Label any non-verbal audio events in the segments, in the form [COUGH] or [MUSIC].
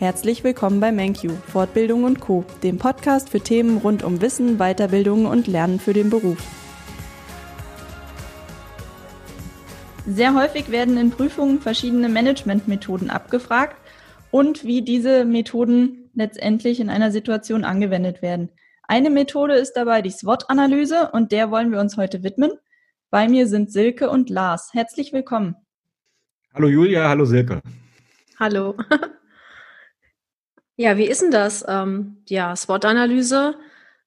Herzlich willkommen bei MenQ, Fortbildung und Co., dem Podcast für Themen rund um Wissen, Weiterbildung und Lernen für den Beruf. Sehr häufig werden in Prüfungen verschiedene Managementmethoden abgefragt und wie diese Methoden letztendlich in einer Situation angewendet werden. Eine Methode ist dabei die SWOT-Analyse und der wollen wir uns heute widmen. Bei mir sind Silke und Lars. Herzlich willkommen. Hallo Julia, hallo Silke. Hallo. [LAUGHS] Ja, wie ist denn das? Ähm, ja, SWOT-Analyse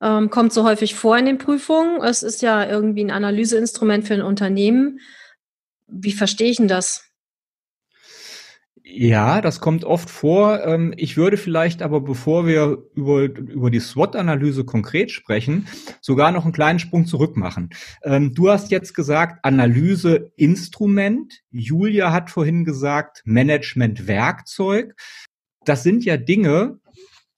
ähm, kommt so häufig vor in den Prüfungen. Es ist ja irgendwie ein Analyseinstrument für ein Unternehmen. Wie verstehe ich denn das? Ja, das kommt oft vor. Ähm, ich würde vielleicht aber, bevor wir über, über die SWOT-Analyse konkret sprechen, sogar noch einen kleinen Sprung zurück machen. Ähm, du hast jetzt gesagt, Analyseinstrument. Julia hat vorhin gesagt, Management-Werkzeug das sind ja Dinge,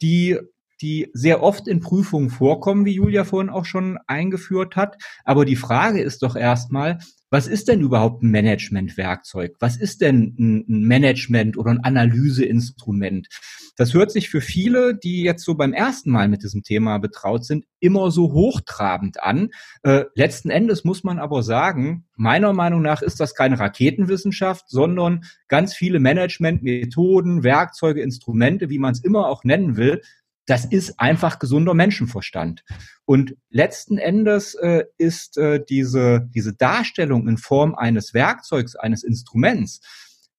die die sehr oft in Prüfungen vorkommen, wie Julia vorhin auch schon eingeführt hat. Aber die Frage ist doch erstmal, was ist denn überhaupt ein Managementwerkzeug? Was ist denn ein Management oder ein Analyseinstrument? Das hört sich für viele, die jetzt so beim ersten Mal mit diesem Thema betraut sind, immer so hochtrabend an. Äh, letzten Endes muss man aber sagen, meiner Meinung nach ist das keine Raketenwissenschaft, sondern ganz viele Managementmethoden, Werkzeuge, Instrumente, wie man es immer auch nennen will, das ist einfach gesunder Menschenverstand. Und letzten Endes äh, ist äh, diese, diese Darstellung in Form eines Werkzeugs, eines Instruments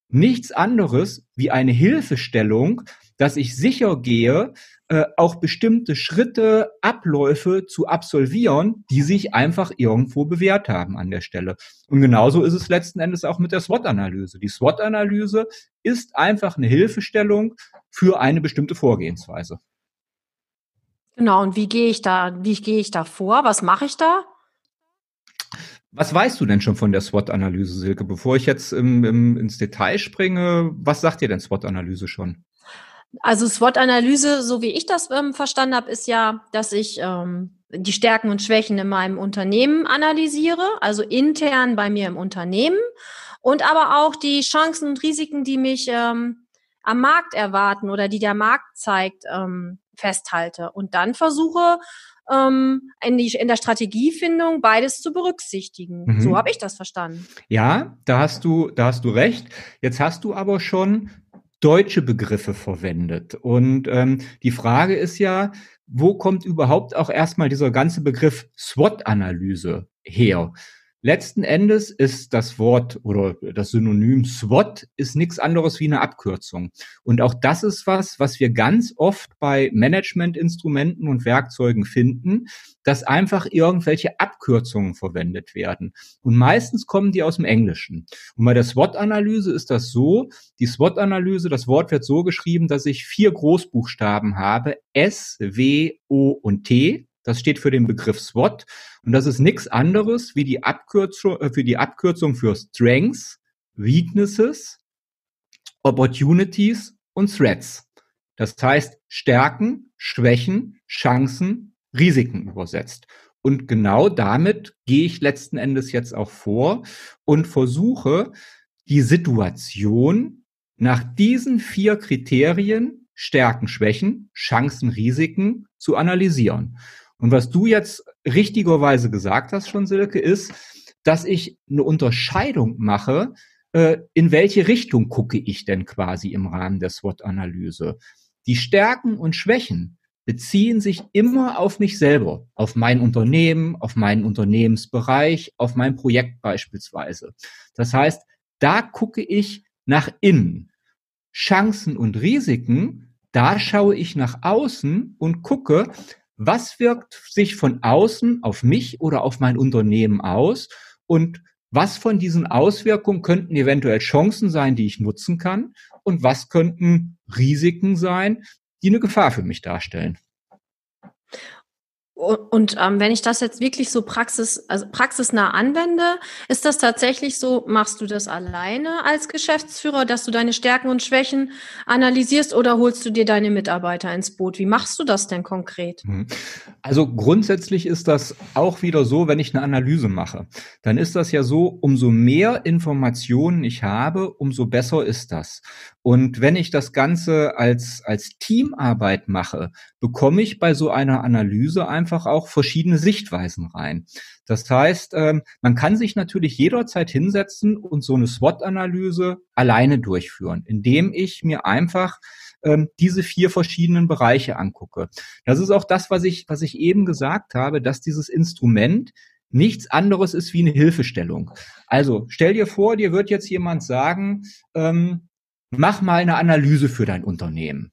nichts anderes wie eine Hilfestellung, dass ich sicher gehe, äh, auch bestimmte Schritte, Abläufe zu absolvieren, die sich einfach irgendwo bewährt haben an der Stelle. Und genauso ist es letzten Endes auch mit der SWOT-Analyse. Die SWOT-Analyse ist einfach eine Hilfestellung für eine bestimmte Vorgehensweise. Genau, und wie gehe ich da, wie gehe ich da vor? Was mache ich da? Was weißt du denn schon von der SWOT-Analyse, Silke? Bevor ich jetzt im, im, ins Detail springe, was sagt dir denn SWOT-Analyse schon? Also SWOT-Analyse, so wie ich das ähm, verstanden habe, ist ja, dass ich ähm, die Stärken und Schwächen in meinem Unternehmen analysiere, also intern bei mir im Unternehmen und aber auch die Chancen und Risiken, die mich ähm, am Markt erwarten oder die der Markt zeigt, ähm, festhalte und dann versuche, ähm, in, die, in der Strategiefindung beides zu berücksichtigen. Mhm. So habe ich das verstanden. Ja, da hast du, da hast du recht. Jetzt hast du aber schon deutsche Begriffe verwendet. Und ähm, die Frage ist ja, wo kommt überhaupt auch erstmal dieser ganze Begriff SWOT-Analyse her? Letzten Endes ist das Wort oder das Synonym SWOT ist nichts anderes wie eine Abkürzung. Und auch das ist was, was wir ganz oft bei Managementinstrumenten und Werkzeugen finden, dass einfach irgendwelche Abkürzungen verwendet werden. Und meistens kommen die aus dem Englischen. Und bei der SWOT-Analyse ist das so, die SWOT-Analyse, das Wort wird so geschrieben, dass ich vier Großbuchstaben habe, S, W, O und T. Das steht für den Begriff SWOT. Und das ist nichts anderes wie die Abkürzung, äh, für die Abkürzung für Strengths, Weaknesses, Opportunities und Threats. Das heißt Stärken, Schwächen, Chancen, Risiken übersetzt. Und genau damit gehe ich letzten Endes jetzt auch vor und versuche, die Situation nach diesen vier Kriterien Stärken, Schwächen, Chancen, Risiken zu analysieren. Und was du jetzt richtigerweise gesagt hast schon, Silke, ist, dass ich eine Unterscheidung mache, äh, in welche Richtung gucke ich denn quasi im Rahmen der SWOT-Analyse. Die Stärken und Schwächen beziehen sich immer auf mich selber, auf mein Unternehmen, auf meinen Unternehmensbereich, auf mein Projekt beispielsweise. Das heißt, da gucke ich nach innen. Chancen und Risiken, da schaue ich nach außen und gucke, was wirkt sich von außen auf mich oder auf mein Unternehmen aus und was von diesen Auswirkungen könnten eventuell Chancen sein, die ich nutzen kann und was könnten Risiken sein, die eine Gefahr für mich darstellen. Und ähm, wenn ich das jetzt wirklich so praxis, also praxisnah anwende, ist das tatsächlich so, machst du das alleine als Geschäftsführer, dass du deine Stärken und Schwächen analysierst oder holst du dir deine Mitarbeiter ins Boot? Wie machst du das denn konkret? Mhm. Also grundsätzlich ist das auch wieder so, wenn ich eine Analyse mache, dann ist das ja so, umso mehr Informationen ich habe, umso besser ist das. Und wenn ich das Ganze als, als Teamarbeit mache, bekomme ich bei so einer Analyse einfach auch verschiedene Sichtweisen rein. Das heißt, ähm, man kann sich natürlich jederzeit hinsetzen und so eine SWOT-Analyse alleine durchführen, indem ich mir einfach ähm, diese vier verschiedenen Bereiche angucke. Das ist auch das, was ich, was ich eben gesagt habe, dass dieses Instrument nichts anderes ist wie eine Hilfestellung. Also stell dir vor, dir wird jetzt jemand sagen, ähm, mach mal eine Analyse für dein Unternehmen.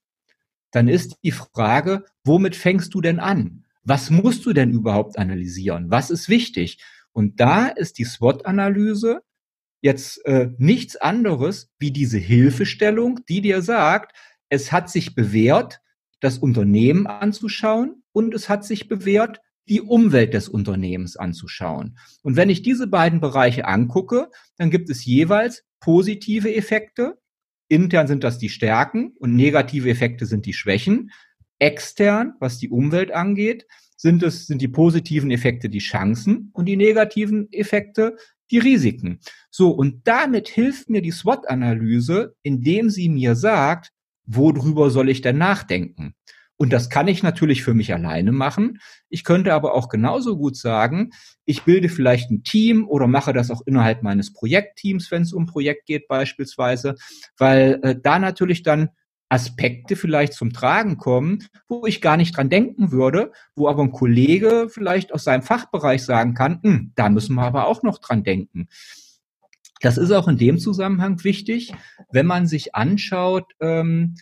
Dann ist die Frage, womit fängst du denn an? Was musst du denn überhaupt analysieren? Was ist wichtig? Und da ist die SWOT-Analyse jetzt äh, nichts anderes wie diese Hilfestellung, die dir sagt, es hat sich bewährt, das Unternehmen anzuschauen und es hat sich bewährt, die Umwelt des Unternehmens anzuschauen. Und wenn ich diese beiden Bereiche angucke, dann gibt es jeweils positive Effekte. Intern sind das die Stärken und negative Effekte sind die Schwächen. Extern, was die Umwelt angeht, sind es, sind die positiven Effekte die Chancen und die negativen Effekte die Risiken. So. Und damit hilft mir die SWOT-Analyse, indem sie mir sagt, worüber soll ich denn nachdenken? Und das kann ich natürlich für mich alleine machen. Ich könnte aber auch genauso gut sagen, ich bilde vielleicht ein Team oder mache das auch innerhalb meines Projektteams, wenn es um Projekt geht beispielsweise, weil äh, da natürlich dann Aspekte vielleicht zum Tragen kommen, wo ich gar nicht dran denken würde, wo aber ein Kollege vielleicht aus seinem Fachbereich sagen kann, hm, da müssen wir aber auch noch dran denken. Das ist auch in dem Zusammenhang wichtig, wenn man sich anschaut, ähm,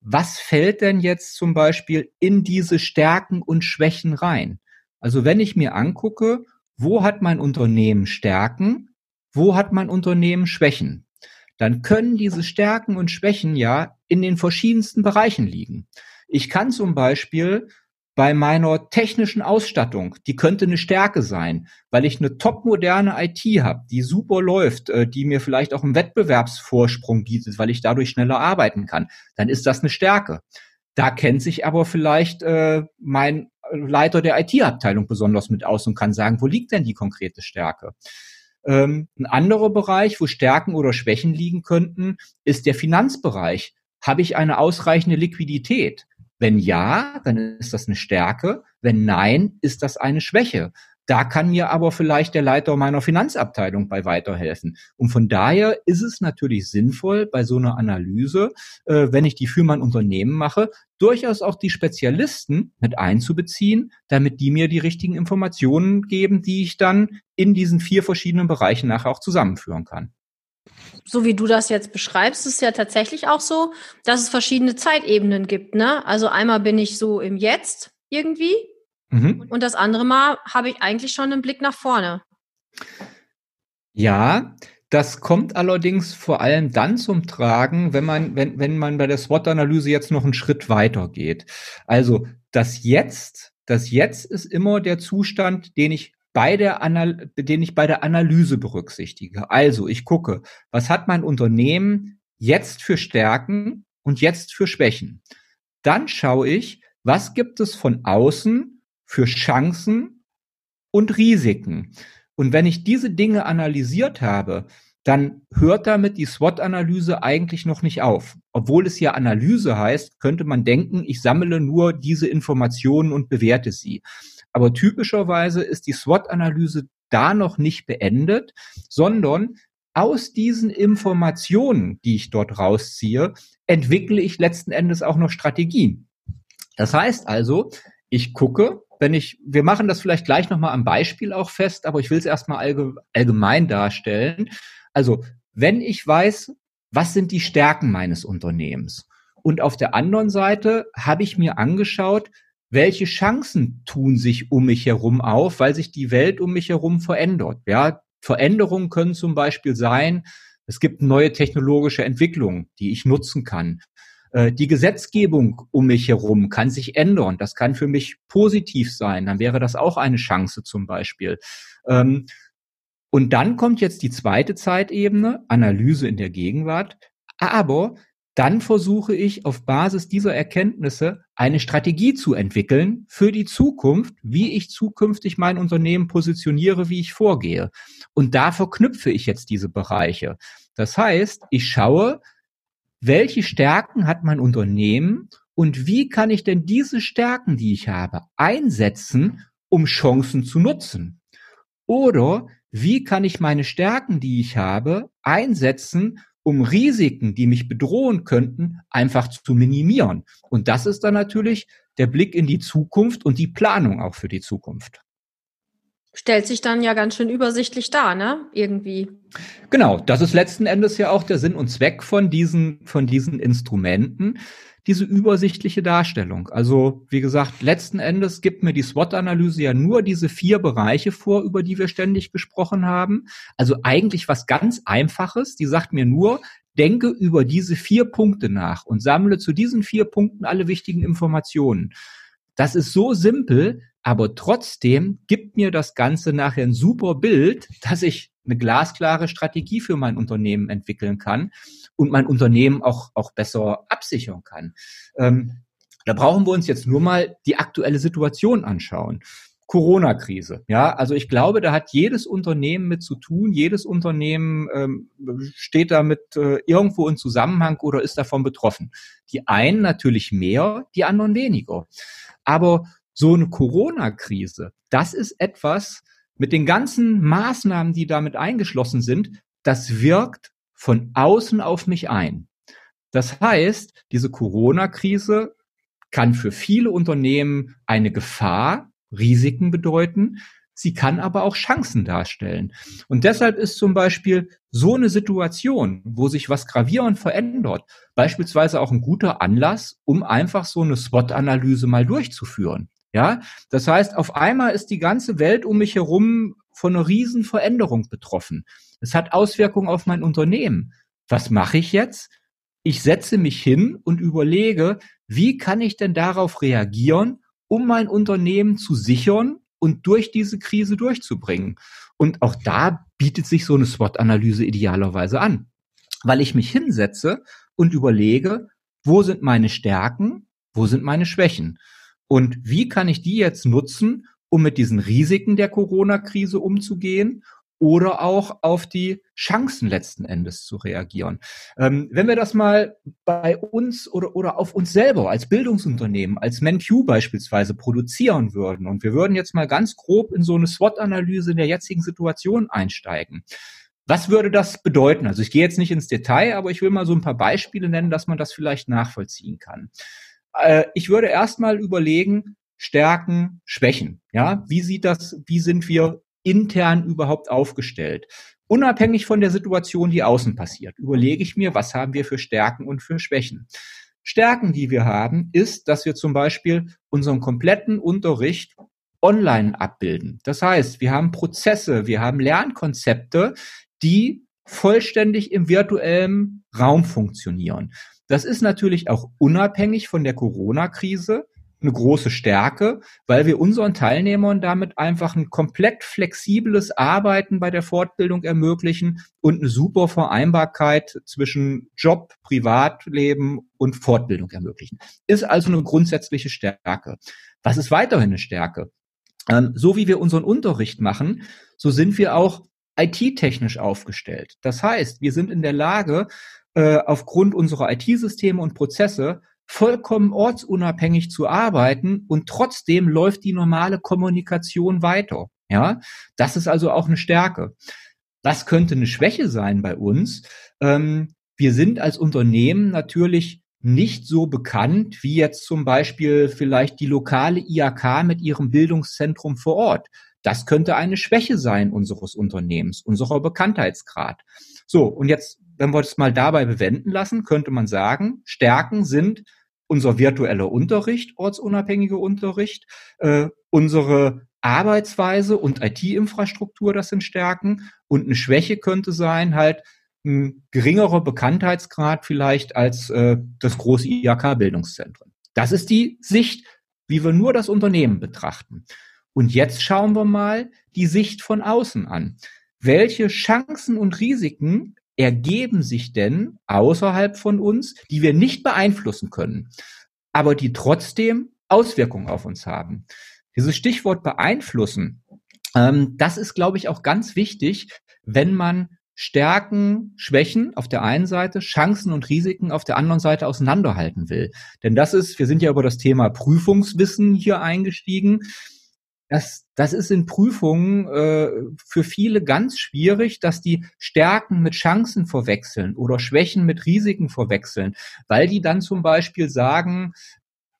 was fällt denn jetzt zum Beispiel in diese Stärken und Schwächen rein? Also wenn ich mir angucke, wo hat mein Unternehmen Stärken, wo hat mein Unternehmen Schwächen, dann können diese Stärken und Schwächen ja in den verschiedensten Bereichen liegen. Ich kann zum Beispiel bei meiner technischen Ausstattung, die könnte eine Stärke sein, weil ich eine topmoderne IT habe, die super läuft, äh, die mir vielleicht auch einen Wettbewerbsvorsprung bietet, weil ich dadurch schneller arbeiten kann, dann ist das eine Stärke. Da kennt sich aber vielleicht äh, mein Leiter der IT-Abteilung besonders mit aus und kann sagen, wo liegt denn die konkrete Stärke? Ähm, ein anderer Bereich, wo Stärken oder Schwächen liegen könnten, ist der Finanzbereich. Habe ich eine ausreichende Liquidität? Wenn ja, dann ist das eine Stärke. Wenn nein, ist das eine Schwäche. Da kann mir aber vielleicht der Leiter meiner Finanzabteilung bei weiterhelfen. Und von daher ist es natürlich sinnvoll, bei so einer Analyse, äh, wenn ich die für mein Unternehmen mache, durchaus auch die Spezialisten mit einzubeziehen, damit die mir die richtigen Informationen geben, die ich dann in diesen vier verschiedenen Bereichen nachher auch zusammenführen kann so wie du das jetzt beschreibst, ist ja tatsächlich auch so, dass es verschiedene Zeitebenen gibt. Ne? Also einmal bin ich so im Jetzt irgendwie mhm. und das andere Mal habe ich eigentlich schon einen Blick nach vorne. Ja, das kommt allerdings vor allem dann zum Tragen, wenn man, wenn, wenn man bei der SWOT-Analyse jetzt noch einen Schritt weiter geht. Also das Jetzt, das Jetzt ist immer der Zustand, den ich bei der Anal den ich bei der Analyse berücksichtige. Also ich gucke, was hat mein Unternehmen jetzt für Stärken und jetzt für Schwächen. Dann schaue ich, was gibt es von außen für Chancen und Risiken. Und wenn ich diese Dinge analysiert habe, dann hört damit die SWOT-Analyse eigentlich noch nicht auf. Obwohl es ja Analyse heißt, könnte man denken, ich sammle nur diese Informationen und bewerte sie. Aber typischerweise ist die SWOT-Analyse da noch nicht beendet, sondern aus diesen Informationen, die ich dort rausziehe, entwickle ich letzten Endes auch noch Strategien. Das heißt also, ich gucke, wenn ich, wir machen das vielleicht gleich nochmal am Beispiel auch fest, aber ich will es erstmal allgemein darstellen. Also, wenn ich weiß, was sind die Stärken meines Unternehmens? Und auf der anderen Seite habe ich mir angeschaut, welche Chancen tun sich um mich herum auf, weil sich die Welt um mich herum verändert. Ja, Veränderungen können zum Beispiel sein, es gibt neue technologische Entwicklungen, die ich nutzen kann. Äh, die Gesetzgebung um mich herum kann sich ändern. Das kann für mich positiv sein. Dann wäre das auch eine Chance zum Beispiel. Ähm, und dann kommt jetzt die zweite Zeitebene, Analyse in der Gegenwart. Aber dann versuche ich auf Basis dieser Erkenntnisse eine Strategie zu entwickeln für die Zukunft, wie ich zukünftig mein Unternehmen positioniere, wie ich vorgehe. Und da verknüpfe ich jetzt diese Bereiche. Das heißt, ich schaue, welche Stärken hat mein Unternehmen und wie kann ich denn diese Stärken, die ich habe, einsetzen, um Chancen zu nutzen? Oder wie kann ich meine Stärken, die ich habe, einsetzen, um Risiken, die mich bedrohen könnten, einfach zu minimieren. Und das ist dann natürlich der Blick in die Zukunft und die Planung auch für die Zukunft. Stellt sich dann ja ganz schön übersichtlich dar, ne? Irgendwie. Genau, das ist letzten Endes ja auch der Sinn und Zweck von diesen, von diesen Instrumenten, diese übersichtliche Darstellung. Also, wie gesagt, letzten Endes gibt mir die SWOT-Analyse ja nur diese vier Bereiche vor, über die wir ständig gesprochen haben. Also eigentlich was ganz Einfaches. Die sagt mir nur, denke über diese vier Punkte nach und sammle zu diesen vier Punkten alle wichtigen Informationen. Das ist so simpel, aber trotzdem gibt mir das Ganze nachher ein super Bild, dass ich eine glasklare Strategie für mein Unternehmen entwickeln kann und mein Unternehmen auch, auch besser absichern kann. Ähm, da brauchen wir uns jetzt nur mal die aktuelle Situation anschauen. Corona-Krise. Ja, also ich glaube, da hat jedes Unternehmen mit zu tun. Jedes Unternehmen ähm, steht damit äh, irgendwo in Zusammenhang oder ist davon betroffen. Die einen natürlich mehr, die anderen weniger. Aber so eine Corona-Krise, das ist etwas mit den ganzen Maßnahmen, die damit eingeschlossen sind, das wirkt von außen auf mich ein. Das heißt, diese Corona-Krise kann für viele Unternehmen eine Gefahr, Risiken bedeuten. Sie kann aber auch Chancen darstellen. Und deshalb ist zum Beispiel so eine Situation, wo sich was gravierend verändert, beispielsweise auch ein guter Anlass, um einfach so eine SWOT-Analyse mal durchzuführen. Ja, das heißt, auf einmal ist die ganze Welt um mich herum von einer riesen Veränderung betroffen. Es hat Auswirkungen auf mein Unternehmen. Was mache ich jetzt? Ich setze mich hin und überlege, wie kann ich denn darauf reagieren, um mein Unternehmen zu sichern und durch diese Krise durchzubringen. Und auch da bietet sich so eine SWOT-Analyse idealerweise an, weil ich mich hinsetze und überlege, wo sind meine Stärken, wo sind meine Schwächen und wie kann ich die jetzt nutzen, um mit diesen Risiken der Corona-Krise umzugehen oder auch auf die Chancen letzten Endes zu reagieren. Ähm, wenn wir das mal bei uns oder, oder auf uns selber als Bildungsunternehmen, als MenQ beispielsweise produzieren würden und wir würden jetzt mal ganz grob in so eine SWOT-Analyse in der jetzigen Situation einsteigen. Was würde das bedeuten? Also ich gehe jetzt nicht ins Detail, aber ich will mal so ein paar Beispiele nennen, dass man das vielleicht nachvollziehen kann. Äh, ich würde erstmal überlegen, Stärken, Schwächen. Ja, wie sieht das, wie sind wir intern überhaupt aufgestellt? Unabhängig von der Situation, die außen passiert, überlege ich mir, was haben wir für Stärken und für Schwächen. Stärken, die wir haben, ist, dass wir zum Beispiel unseren kompletten Unterricht online abbilden. Das heißt, wir haben Prozesse, wir haben Lernkonzepte, die vollständig im virtuellen Raum funktionieren. Das ist natürlich auch unabhängig von der Corona-Krise eine große Stärke, weil wir unseren Teilnehmern damit einfach ein komplett flexibles Arbeiten bei der Fortbildung ermöglichen und eine super Vereinbarkeit zwischen Job, Privatleben und Fortbildung ermöglichen. Ist also eine grundsätzliche Stärke. Was ist weiterhin eine Stärke? Ähm, so wie wir unseren Unterricht machen, so sind wir auch IT-technisch aufgestellt. Das heißt, wir sind in der Lage, äh, aufgrund unserer IT-Systeme und Prozesse vollkommen ortsunabhängig zu arbeiten und trotzdem läuft die normale Kommunikation weiter. Ja, das ist also auch eine Stärke. Was könnte eine Schwäche sein bei uns? Ähm, wir sind als Unternehmen natürlich nicht so bekannt wie jetzt zum Beispiel vielleicht die lokale IAK mit ihrem Bildungszentrum vor Ort. Das könnte eine Schwäche sein unseres Unternehmens, unserer Bekanntheitsgrad. So, und jetzt, wenn wir es mal dabei bewenden lassen, könnte man sagen, Stärken sind unser virtueller Unterricht, ortsunabhängiger Unterricht, äh, unsere Arbeitsweise und IT-Infrastruktur, das sind Stärken. Und eine Schwäche könnte sein, halt ein geringerer Bekanntheitsgrad vielleicht als äh, das große IHK-Bildungszentrum. Das ist die Sicht, wie wir nur das Unternehmen betrachten. Und jetzt schauen wir mal die Sicht von außen an. Welche Chancen und Risiken ergeben sich denn außerhalb von uns, die wir nicht beeinflussen können, aber die trotzdem Auswirkungen auf uns haben? Dieses Stichwort beeinflussen, ähm, das ist, glaube ich, auch ganz wichtig, wenn man Stärken, Schwächen auf der einen Seite, Chancen und Risiken auf der anderen Seite auseinanderhalten will. Denn das ist, wir sind ja über das Thema Prüfungswissen hier eingestiegen. Das, das ist in Prüfungen äh, für viele ganz schwierig, dass die Stärken mit Chancen verwechseln oder Schwächen mit Risiken verwechseln, weil die dann zum Beispiel sagen,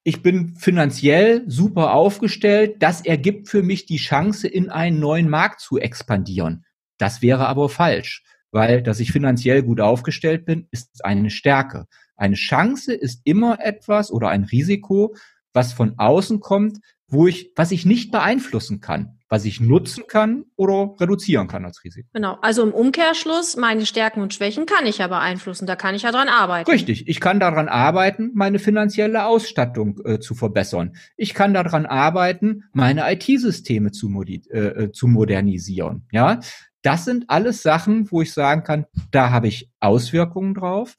ich bin finanziell super aufgestellt, das ergibt für mich die Chance, in einen neuen Markt zu expandieren. Das wäre aber falsch, weil dass ich finanziell gut aufgestellt bin, ist eine Stärke. Eine Chance ist immer etwas oder ein Risiko, was von außen kommt, wo ich, was ich nicht beeinflussen kann, was ich nutzen kann oder reduzieren kann als Risiko. Genau. Also im Umkehrschluss, meine Stärken und Schwächen kann ich ja beeinflussen. Da kann ich ja dran arbeiten. Richtig. Ich kann daran arbeiten, meine finanzielle Ausstattung äh, zu verbessern. Ich kann daran arbeiten, meine IT-Systeme zu, äh, äh, zu modernisieren. Ja. Das sind alles Sachen, wo ich sagen kann, da habe ich Auswirkungen drauf.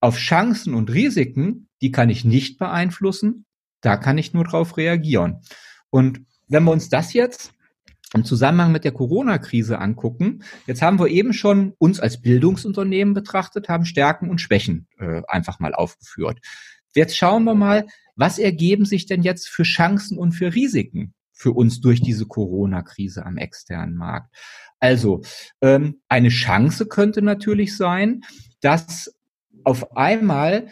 Auf Chancen und Risiken, die kann ich nicht beeinflussen. Da kann ich nur drauf reagieren. Und wenn wir uns das jetzt im Zusammenhang mit der Corona-Krise angucken, jetzt haben wir eben schon uns als Bildungsunternehmen betrachtet, haben Stärken und Schwächen äh, einfach mal aufgeführt. Jetzt schauen wir mal, was ergeben sich denn jetzt für Chancen und für Risiken für uns durch diese Corona-Krise am externen Markt? Also ähm, eine Chance könnte natürlich sein, dass auf einmal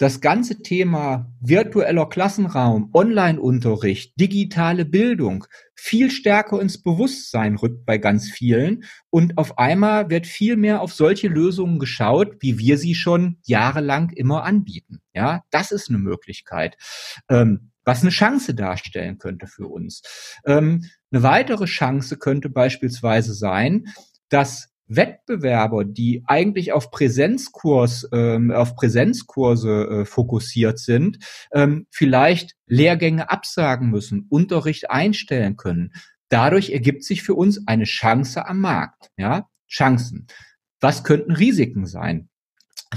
das ganze Thema virtueller Klassenraum, Online-Unterricht, digitale Bildung viel stärker ins Bewusstsein rückt bei ganz vielen. Und auf einmal wird viel mehr auf solche Lösungen geschaut, wie wir sie schon jahrelang immer anbieten. Ja, das ist eine Möglichkeit. Ähm, was eine Chance darstellen könnte für uns. Ähm, eine weitere Chance könnte beispielsweise sein, dass Wettbewerber, die eigentlich auf Präsenzkurs, ähm, auf Präsenzkurse äh, fokussiert sind, ähm, vielleicht Lehrgänge absagen müssen, Unterricht einstellen können. Dadurch ergibt sich für uns eine Chance am Markt. Ja, Chancen. Was könnten Risiken sein?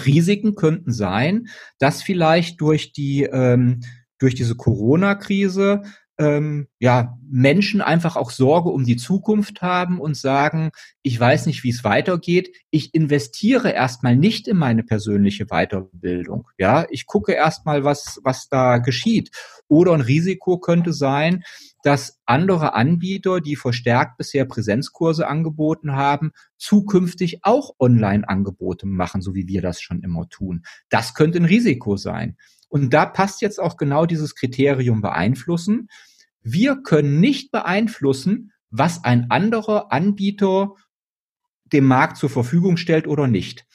Risiken könnten sein, dass vielleicht durch die ähm, durch diese Corona-Krise ähm, ja, Menschen einfach auch Sorge um die Zukunft haben und sagen, ich weiß nicht, wie es weitergeht. Ich investiere erstmal nicht in meine persönliche Weiterbildung. Ja, ich gucke erstmal, was, was da geschieht. Oder ein Risiko könnte sein, dass andere Anbieter, die verstärkt bisher Präsenzkurse angeboten haben, zukünftig auch Online-Angebote machen, so wie wir das schon immer tun. Das könnte ein Risiko sein. Und da passt jetzt auch genau dieses Kriterium beeinflussen. Wir können nicht beeinflussen, was ein anderer Anbieter dem Markt zur Verfügung stellt oder nicht.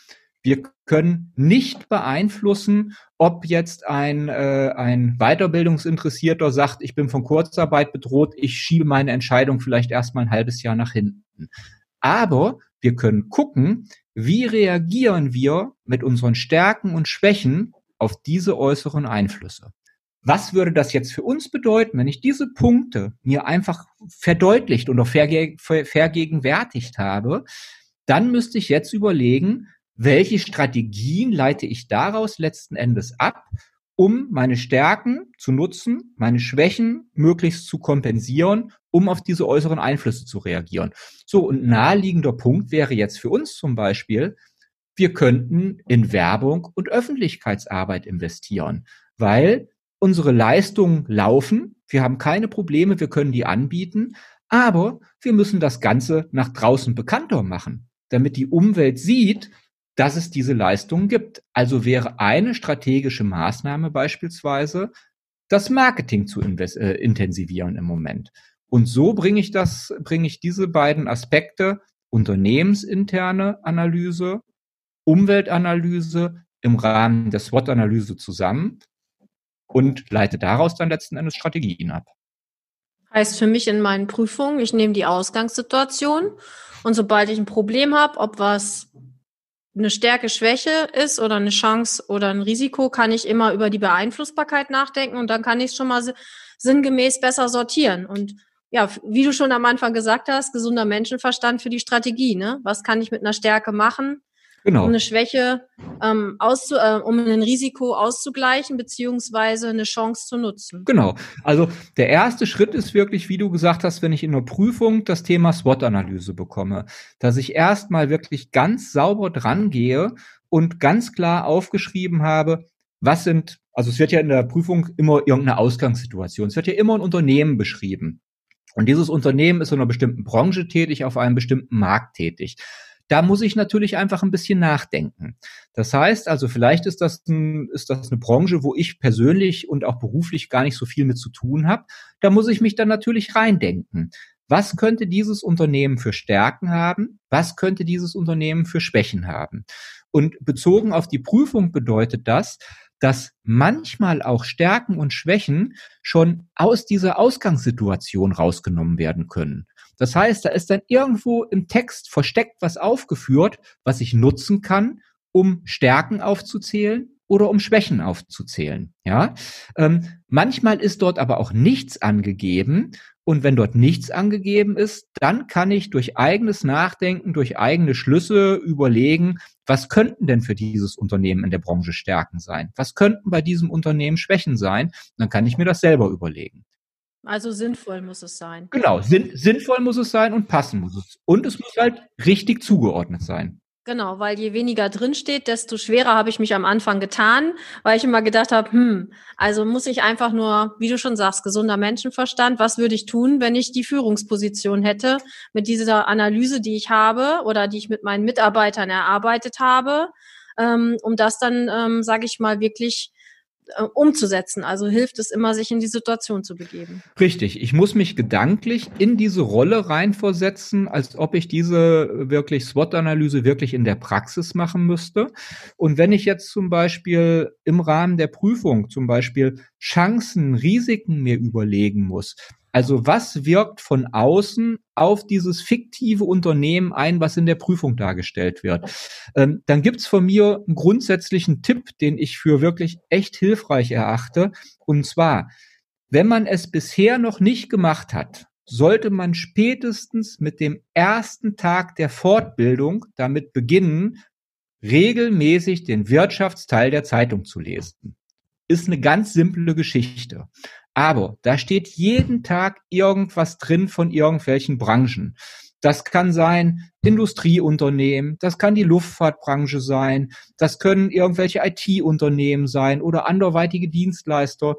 Wir können nicht beeinflussen, ob jetzt ein, äh, ein Weiterbildungsinteressierter sagt, ich bin von Kurzarbeit bedroht, ich schiebe meine Entscheidung vielleicht erstmal ein halbes Jahr nach hinten. Aber wir können gucken, wie reagieren wir mit unseren Stärken und Schwächen auf diese äußeren Einflüsse. Was würde das jetzt für uns bedeuten, wenn ich diese Punkte mir einfach verdeutlicht oder verge vergegenwärtigt habe? Dann müsste ich jetzt überlegen, welche Strategien leite ich daraus letzten Endes ab, um meine Stärken zu nutzen, meine Schwächen möglichst zu kompensieren, um auf diese äußeren Einflüsse zu reagieren. So, und naheliegender Punkt wäre jetzt für uns zum Beispiel, wir könnten in Werbung und Öffentlichkeitsarbeit investieren, weil unsere Leistungen laufen, wir haben keine Probleme, wir können die anbieten, aber wir müssen das Ganze nach draußen bekannter machen, damit die Umwelt sieht, dass es diese Leistungen gibt. Also wäre eine strategische Maßnahme beispielsweise, das Marketing zu äh, intensivieren im Moment. Und so bringe ich das, bringe ich diese beiden Aspekte, unternehmensinterne Analyse Umweltanalyse im Rahmen der SWOT-Analyse zusammen und leite daraus dann letzten Endes Strategien ab. Heißt für mich in meinen Prüfungen, ich nehme die Ausgangssituation und sobald ich ein Problem habe, ob was eine Stärke, Schwäche ist oder eine Chance oder ein Risiko, kann ich immer über die Beeinflussbarkeit nachdenken und dann kann ich es schon mal sinngemäß besser sortieren. Und ja, wie du schon am Anfang gesagt hast, gesunder Menschenverstand für die Strategie. Ne? Was kann ich mit einer Stärke machen? Genau. um eine Schwäche ähm, auszu äh, um ein Risiko auszugleichen, beziehungsweise eine Chance zu nutzen. Genau. Also der erste Schritt ist wirklich, wie du gesagt hast, wenn ich in der Prüfung das Thema SWOT-Analyse bekomme, dass ich erstmal wirklich ganz sauber dran gehe und ganz klar aufgeschrieben habe, was sind, also es wird ja in der Prüfung immer irgendeine Ausgangssituation, es wird ja immer ein Unternehmen beschrieben. Und dieses Unternehmen ist in einer bestimmten Branche tätig, auf einem bestimmten Markt tätig. Da muss ich natürlich einfach ein bisschen nachdenken. Das heißt also, vielleicht ist das, ein, ist das eine Branche, wo ich persönlich und auch beruflich gar nicht so viel mit zu tun habe. Da muss ich mich dann natürlich reindenken. Was könnte dieses Unternehmen für Stärken haben? Was könnte dieses Unternehmen für Schwächen haben? Und bezogen auf die Prüfung bedeutet das, dass manchmal auch Stärken und Schwächen schon aus dieser Ausgangssituation rausgenommen werden können. Das heißt, da ist dann irgendwo im Text versteckt was aufgeführt, was ich nutzen kann, um Stärken aufzuzählen oder um Schwächen aufzuzählen. Ja, ähm, manchmal ist dort aber auch nichts angegeben. Und wenn dort nichts angegeben ist, dann kann ich durch eigenes Nachdenken, durch eigene Schlüsse überlegen, was könnten denn für dieses Unternehmen in der Branche Stärken sein? Was könnten bei diesem Unternehmen Schwächen sein? Dann kann ich mir das selber überlegen. Also sinnvoll muss es sein. Genau, sinn, sinnvoll muss es sein und passen muss es. Und es muss halt richtig zugeordnet sein. Genau, weil je weniger drinsteht, desto schwerer habe ich mich am Anfang getan, weil ich immer gedacht habe, hm, also muss ich einfach nur, wie du schon sagst, gesunder Menschenverstand, was würde ich tun, wenn ich die Führungsposition hätte mit dieser Analyse, die ich habe oder die ich mit meinen Mitarbeitern erarbeitet habe, ähm, um das dann, ähm, sage ich mal, wirklich äh, umzusetzen. Also hilft es immer, sich in die Situation zu begeben. Richtig. Ich muss mich gedanklich in diese Rolle reinversetzen, als ob ich diese wirklich SWOT-Analyse wirklich in der Praxis machen müsste. Und wenn ich jetzt zum Beispiel im Rahmen der Prüfung zum Beispiel Chancen, Risiken mir überlegen muss, also was wirkt von außen auf dieses fiktive Unternehmen ein, was in der Prüfung dargestellt wird? Ähm, dann gibt's von mir einen grundsätzlichen Tipp, den ich für wirklich echt hilfreich erachte. Und zwar, wenn man es bisher noch nicht gemacht hat, sollte man spätestens mit dem ersten Tag der Fortbildung damit beginnen, regelmäßig den Wirtschaftsteil der Zeitung zu lesen. Ist eine ganz simple Geschichte. Aber da steht jeden Tag irgendwas drin von irgendwelchen Branchen. Das kann sein Industrieunternehmen, das kann die Luftfahrtbranche sein, das können irgendwelche IT-Unternehmen sein oder anderweitige Dienstleister.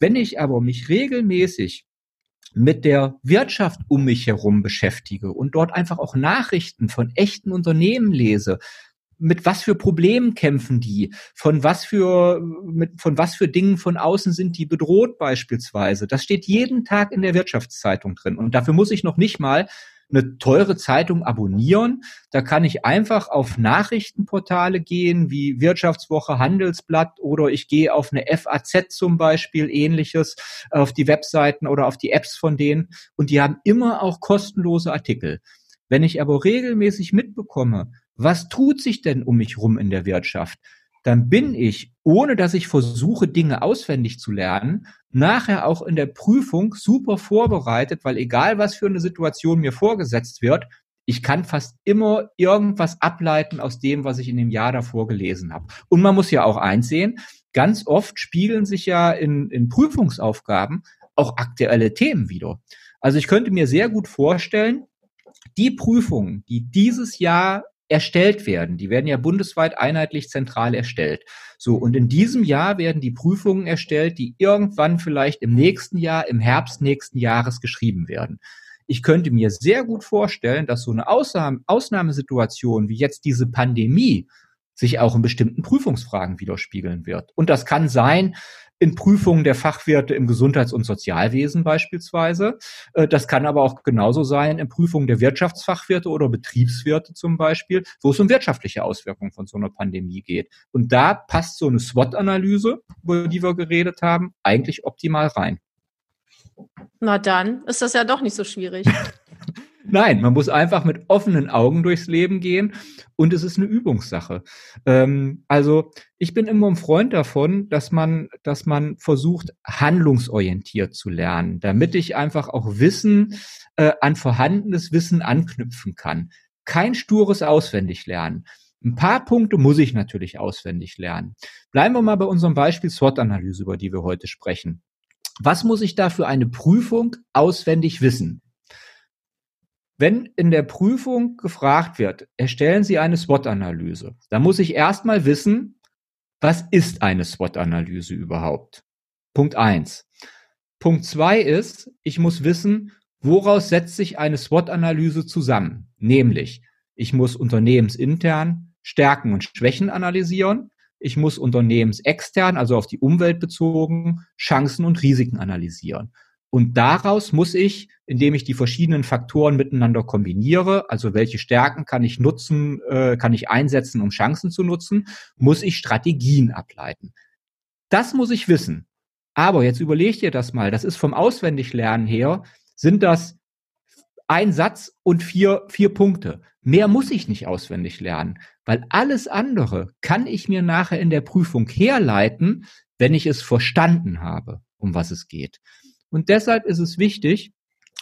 Wenn ich aber mich regelmäßig mit der Wirtschaft um mich herum beschäftige und dort einfach auch Nachrichten von echten Unternehmen lese, mit was für Problemen kämpfen die? Von was für, mit, von was für Dingen von außen sind die bedroht beispielsweise? Das steht jeden Tag in der Wirtschaftszeitung drin. Und dafür muss ich noch nicht mal eine teure Zeitung abonnieren. Da kann ich einfach auf Nachrichtenportale gehen, wie Wirtschaftswoche, Handelsblatt oder ich gehe auf eine FAZ zum Beispiel, ähnliches, auf die Webseiten oder auf die Apps von denen. Und die haben immer auch kostenlose Artikel. Wenn ich aber regelmäßig mitbekomme, was tut sich denn um mich rum in der Wirtschaft? Dann bin ich, ohne dass ich versuche, Dinge auswendig zu lernen, nachher auch in der Prüfung super vorbereitet, weil egal was für eine Situation mir vorgesetzt wird, ich kann fast immer irgendwas ableiten aus dem, was ich in dem Jahr davor gelesen habe. Und man muss ja auch einsehen, ganz oft spiegeln sich ja in, in Prüfungsaufgaben auch aktuelle Themen wieder. Also ich könnte mir sehr gut vorstellen, die Prüfungen, die dieses Jahr erstellt werden. Die werden ja bundesweit einheitlich zentral erstellt. So, und in diesem Jahr werden die Prüfungen erstellt, die irgendwann vielleicht im nächsten Jahr, im Herbst nächsten Jahres geschrieben werden. Ich könnte mir sehr gut vorstellen, dass so eine Ausnahme, Ausnahmesituation wie jetzt diese Pandemie sich auch in bestimmten Prüfungsfragen widerspiegeln wird. Und das kann sein, in Prüfungen der Fachwerte im Gesundheits- und Sozialwesen beispielsweise. Äh, das kann aber auch genauso sein in Prüfungen der Wirtschaftsfachwerte oder Betriebswerte zum Beispiel, wo es um wirtschaftliche Auswirkungen von so einer Pandemie geht. Und da passt so eine SWOT-Analyse, über die wir geredet haben, eigentlich optimal rein. Na dann ist das ja doch nicht so schwierig. [LAUGHS] Nein, man muss einfach mit offenen Augen durchs Leben gehen und es ist eine Übungssache. Ähm, also ich bin immer ein Freund davon, dass man, dass man versucht, handlungsorientiert zu lernen, damit ich einfach auch Wissen äh, an vorhandenes Wissen anknüpfen kann. Kein stures Auswendiglernen. Ein paar Punkte muss ich natürlich auswendig lernen. Bleiben wir mal bei unserem Beispiel SWOT-Analyse, über die wir heute sprechen. Was muss ich da für eine Prüfung auswendig wissen? Wenn in der Prüfung gefragt wird, erstellen Sie eine SWOT-Analyse, dann muss ich erstmal wissen, was ist eine SWOT-Analyse überhaupt? Punkt eins. Punkt zwei ist, ich muss wissen, woraus setzt sich eine SWOT-Analyse zusammen? Nämlich, ich muss unternehmensintern Stärken und Schwächen analysieren. Ich muss unternehmensextern, also auf die Umwelt bezogen, Chancen und Risiken analysieren. Und daraus muss ich, indem ich die verschiedenen Faktoren miteinander kombiniere, also welche Stärken kann ich nutzen, äh, kann ich einsetzen, um Chancen zu nutzen, muss ich Strategien ableiten. Das muss ich wissen. Aber jetzt überleg dir das mal, das ist vom Auswendiglernen her, sind das ein Satz und vier, vier Punkte. Mehr muss ich nicht auswendig lernen, weil alles andere kann ich mir nachher in der Prüfung herleiten, wenn ich es verstanden habe, um was es geht. Und deshalb ist es wichtig,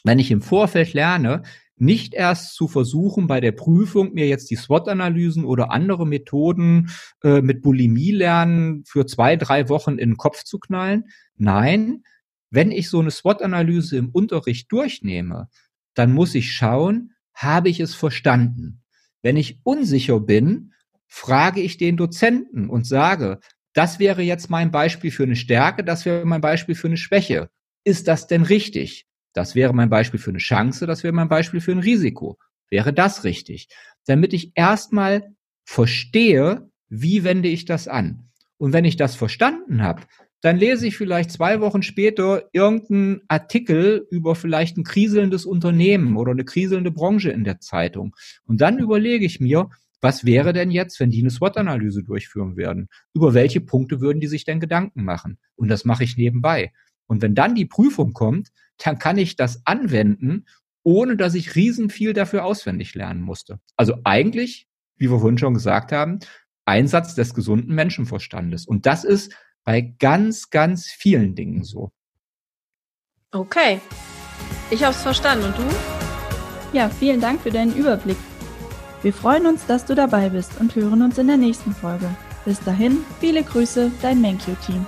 wenn ich im Vorfeld lerne, nicht erst zu versuchen, bei der Prüfung mir jetzt die SWOT-Analysen oder andere Methoden äh, mit Bulimie lernen für zwei, drei Wochen in den Kopf zu knallen. Nein, wenn ich so eine SWOT-Analyse im Unterricht durchnehme, dann muss ich schauen, habe ich es verstanden? Wenn ich unsicher bin, frage ich den Dozenten und sage, das wäre jetzt mein Beispiel für eine Stärke, das wäre mein Beispiel für eine Schwäche ist das denn richtig? Das wäre mein Beispiel für eine Chance, das wäre mein Beispiel für ein Risiko. Wäre das richtig? Damit ich erstmal verstehe, wie wende ich das an? Und wenn ich das verstanden habe, dann lese ich vielleicht zwei Wochen später irgendeinen Artikel über vielleicht ein kriselndes Unternehmen oder eine kriselnde Branche in der Zeitung. Und dann überlege ich mir, was wäre denn jetzt, wenn die eine SWOT-Analyse durchführen werden? Über welche Punkte würden die sich denn Gedanken machen? Und das mache ich nebenbei. Und wenn dann die Prüfung kommt, dann kann ich das anwenden, ohne dass ich riesen viel dafür auswendig lernen musste. Also eigentlich, wie wir vorhin schon gesagt haben, Einsatz des gesunden Menschenverstandes. Und das ist bei ganz, ganz vielen Dingen so. Okay. Ich habe es verstanden. Und du? Ja, vielen Dank für deinen Überblick. Wir freuen uns, dass du dabei bist und hören uns in der nächsten Folge. Bis dahin, viele Grüße, dein MenQ-Team.